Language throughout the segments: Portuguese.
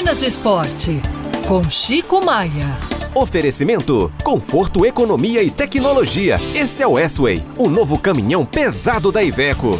Minas Esporte, com Chico Maia. Oferecimento: conforto, economia e tecnologia. Esse é o S-Way, o novo caminhão pesado da Iveco.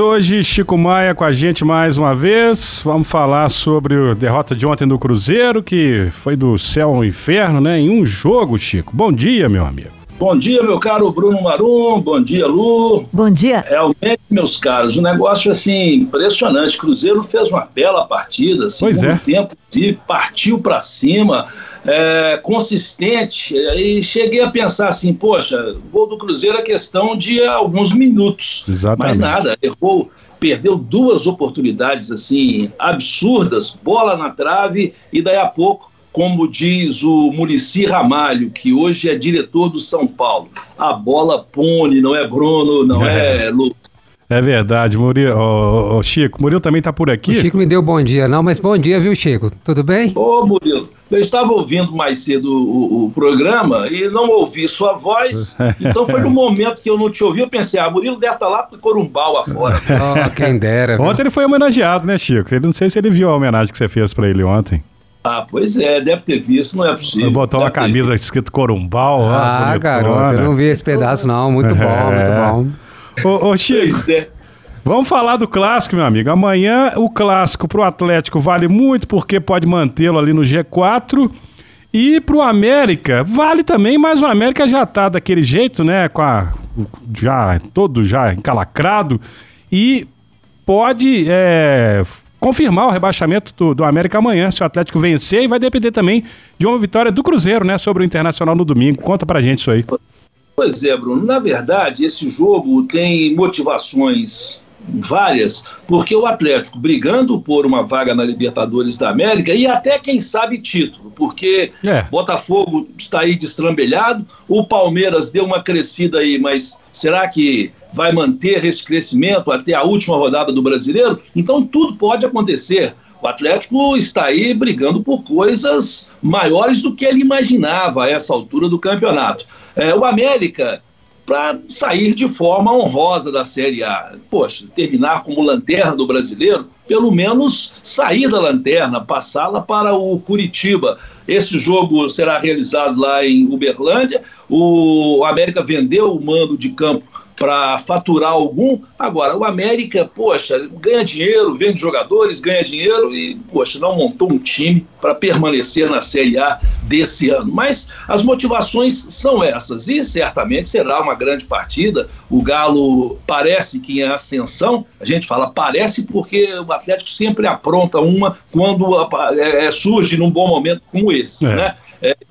Hoje, Chico Maia com a gente mais uma vez. Vamos falar sobre a derrota de ontem do Cruzeiro, que foi do céu ao inferno, né? Em um jogo, Chico. Bom dia, meu amigo. Bom dia, meu caro Bruno Marum. Bom dia, Lu. Bom dia. Realmente, meus caros, um negócio assim impressionante. Cruzeiro fez uma bela partida, segundo Pois é. tempo de partiu para cima, é, consistente. E cheguei a pensar assim, poxa, o gol do Cruzeiro é questão de alguns minutos. Exatamente. Mas nada, errou, perdeu duas oportunidades assim absurdas, bola na trave e daí a pouco como diz o Murici Ramalho, que hoje é diretor do São Paulo, a bola pune, não é Bruno, não é, É. Lu. É verdade, Murilo. Ô, ô, Chico, Murilo também tá por aqui. O Chico me deu bom dia, não, mas bom dia, viu, Chico? Tudo bem? Ô, Murilo, eu estava ouvindo mais cedo o, o programa e não ouvi sua voz, então foi no momento que eu não te ouvi, eu pensei, ah, Murilo deve estar lá pro Corumbau afora. Oh, quem dera. viu? Ontem ele foi homenageado, né, Chico? Eu não sei se ele viu a homenagem que você fez pra ele ontem. Ah, pois é, deve ter visto, não é possível. Ele botou uma camisa escrito Corumbau. lá, Ah, garoto, eu não vi esse pedaço, não. Muito bom, muito bom. Ô, ô, Chico, é. vamos falar do clássico, meu amigo. Amanhã o clássico pro Atlético vale muito porque pode mantê-lo ali no G4. E pro América vale também, mas o América já tá daquele jeito, né? Com a, já todo já encalacrado. E pode é, confirmar o rebaixamento do, do América amanhã, se o Atlético vencer. E vai depender também de uma vitória do Cruzeiro, né? Sobre o Internacional no domingo. Conta pra gente isso aí. Pois é, Bruno. Na verdade, esse jogo tem motivações várias, porque o Atlético brigando por uma vaga na Libertadores da América e até, quem sabe, título, porque É. Botafogo está aí destrambelhado, o Palmeiras deu uma crescida aí, mas será que vai manter esse crescimento até a última rodada do Brasileiro? Então tudo pode acontecer. O Atlético está aí brigando por coisas maiores do que ele imaginava a essa altura do campeonato. É, o América, para sair de forma honrosa da Série A, poxa, terminar como lanterna do brasileiro, pelo menos sair da lanterna, passá-la para o Curitiba. Esse jogo será realizado lá em Uberlândia. O América vendeu o mando de campo para faturar algum. Agora, o América, poxa, ganha dinheiro, vende jogadores, ganha dinheiro e, poxa, não montou um time para permanecer na Série A desse ano. Mas as motivações são essas e certamente será uma grande partida. O Galo parece que em ascensão, a gente fala parece porque o Atlético sempre apronta uma quando é, é, surge num bom momento como esse, É. né?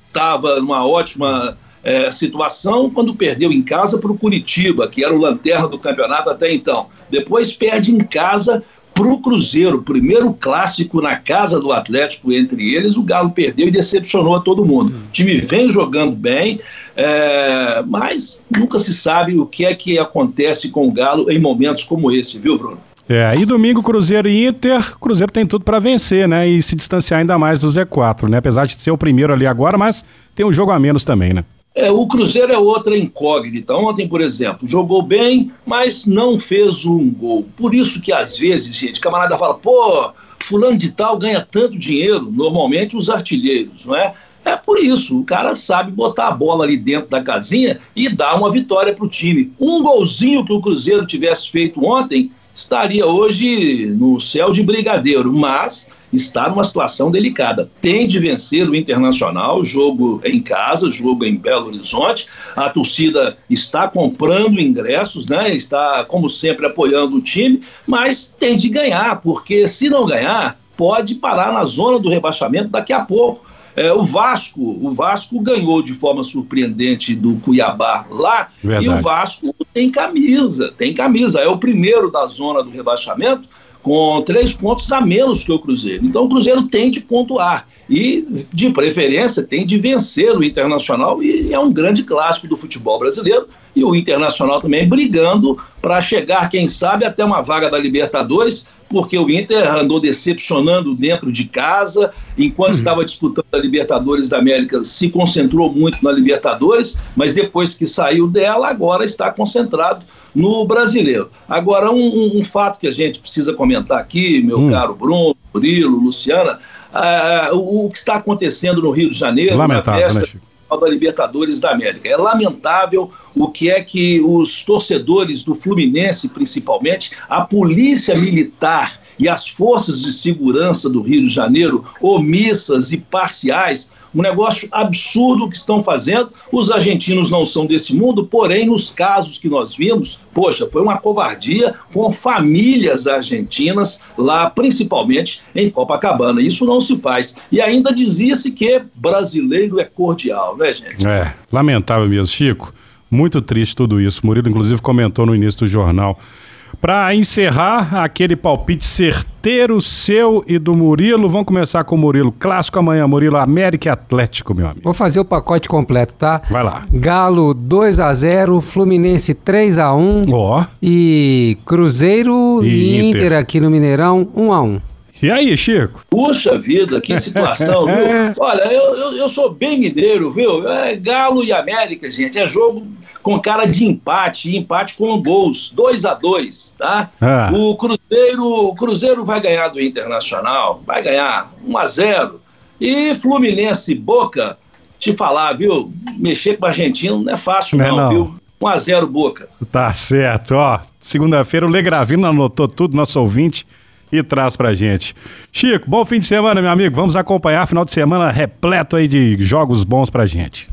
Estava numa ótima é, situação quando perdeu em casa para o Curitiba, que era o lanterna do campeonato até então. Depois perde em casa para o Cruzeiro, primeiro clássico na casa do Atlético entre eles. O Galo perdeu e decepcionou a todo mundo. O time vem jogando bem, é, mas nunca se sabe o que é que acontece com o Galo em momentos como esse, viu, Bruno? É, e domingo Cruzeiro e Inter, Cruzeiro tem tudo pra vencer, né? E se distanciar ainda mais do Z4, né? Apesar de ser o primeiro ali agora, mas tem um jogo a menos também, né? É, o Cruzeiro é outra incógnita. Ontem, por exemplo, jogou bem, mas não fez um gol. Por isso que às vezes, gente, camarada fala, pô, fulano de tal ganha tanto dinheiro, normalmente os artilheiros, não é? É por isso, o cara sabe botar a bola ali dentro da casinha e dar uma vitória para o time. Um golzinho que o Cruzeiro tivesse feito ontem estaria hoje no céu de brigadeiro, mas está numa situação delicada. Tem de vencer o Internacional, jogo em casa, jogo em Belo Horizonte. A torcida está comprando ingressos, né? Está, como sempre, apoiando o time, mas tem de ganhar, porque se não ganhar, pode parar na zona do rebaixamento daqui a pouco. É, o Vasco, o Vasco ganhou de forma surpreendente do Cuiabá lá, Verdade. e o Vasco tem camisa, tem camisa. É o primeiro da zona do rebaixamento com três pontos a menos que o Cruzeiro. Então o Cruzeiro tem de pontuar e, de preferência, tem de vencer o Internacional e é um grande clássico do futebol brasileiro. E o Internacional também brigando para chegar, quem sabe, até uma vaga da Libertadores, porque o Inter andou decepcionando dentro de casa, enquanto uhum. estava disputando a Libertadores da América, se concentrou muito na Libertadores, mas depois que saiu dela, agora está concentrado no brasileiro. Agora, um, um, fato que a gente precisa comentar aqui, meu hum. caro Bruno, Murilo, Luciana, uh, o, o, que está acontecendo no Rio de Janeiro, Lamentável, na festa né, da Libertadores da América. É lamentável o que é que os torcedores do Fluminense, principalmente, a polícia militar e as forças de segurança do Rio de Janeiro, omissas e parciais, um negócio absurdo que estão fazendo. Os argentinos não são desse mundo, porém, nos casos que nós vimos, poxa, foi uma covardia com famílias argentinas lá, principalmente em Copacabana. Isso não se faz. E ainda dizia-se que brasileiro é cordial, né, gente? É, lamentável mesmo, Chico. Muito triste tudo isso. Murilo, inclusive, comentou no início do jornal para encerrar aquele palpite certeiro seu e do Murilo, vamos começar com o Murilo. Clássico amanhã, Murilo, América e Atlético, meu amigo. Vou fazer o pacote completo, tá? Vai lá. Galo 2 a 0 Fluminense 3 a 1 Ó. E Cruzeiro e, e Inter. Inter aqui no Mineirão 1 a 1 e aí, Chico? Puxa vida, que situação, viu? Olha, eu, eu, eu, sou bem mineiro, viu? É Galo e América, gente, é jogo com cara de empate, empate com gols, 2 a 2 tá? Ah. O Cruzeiro, o Cruzeiro vai ganhar do Internacional, vai ganhar 1 a 0 E Fluminense Boca, te falar, viu? Mexer com o argentino não é fácil não, é não, não. viu? 1 a 0 Boca. Tá certo, ó. Segunda-feira o Legravino anotou tudo, nosso ouvinte, e traz pra gente. Chico, bom fim de semana, meu amigo. Vamos acompanhar final de semana repleto aí de jogos bons pra gente.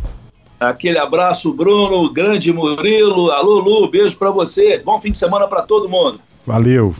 Aquele abraço, Bruno, grande Murilo. Alô, Lu, beijo para você. Bom fim de semana para todo mundo. Valeu.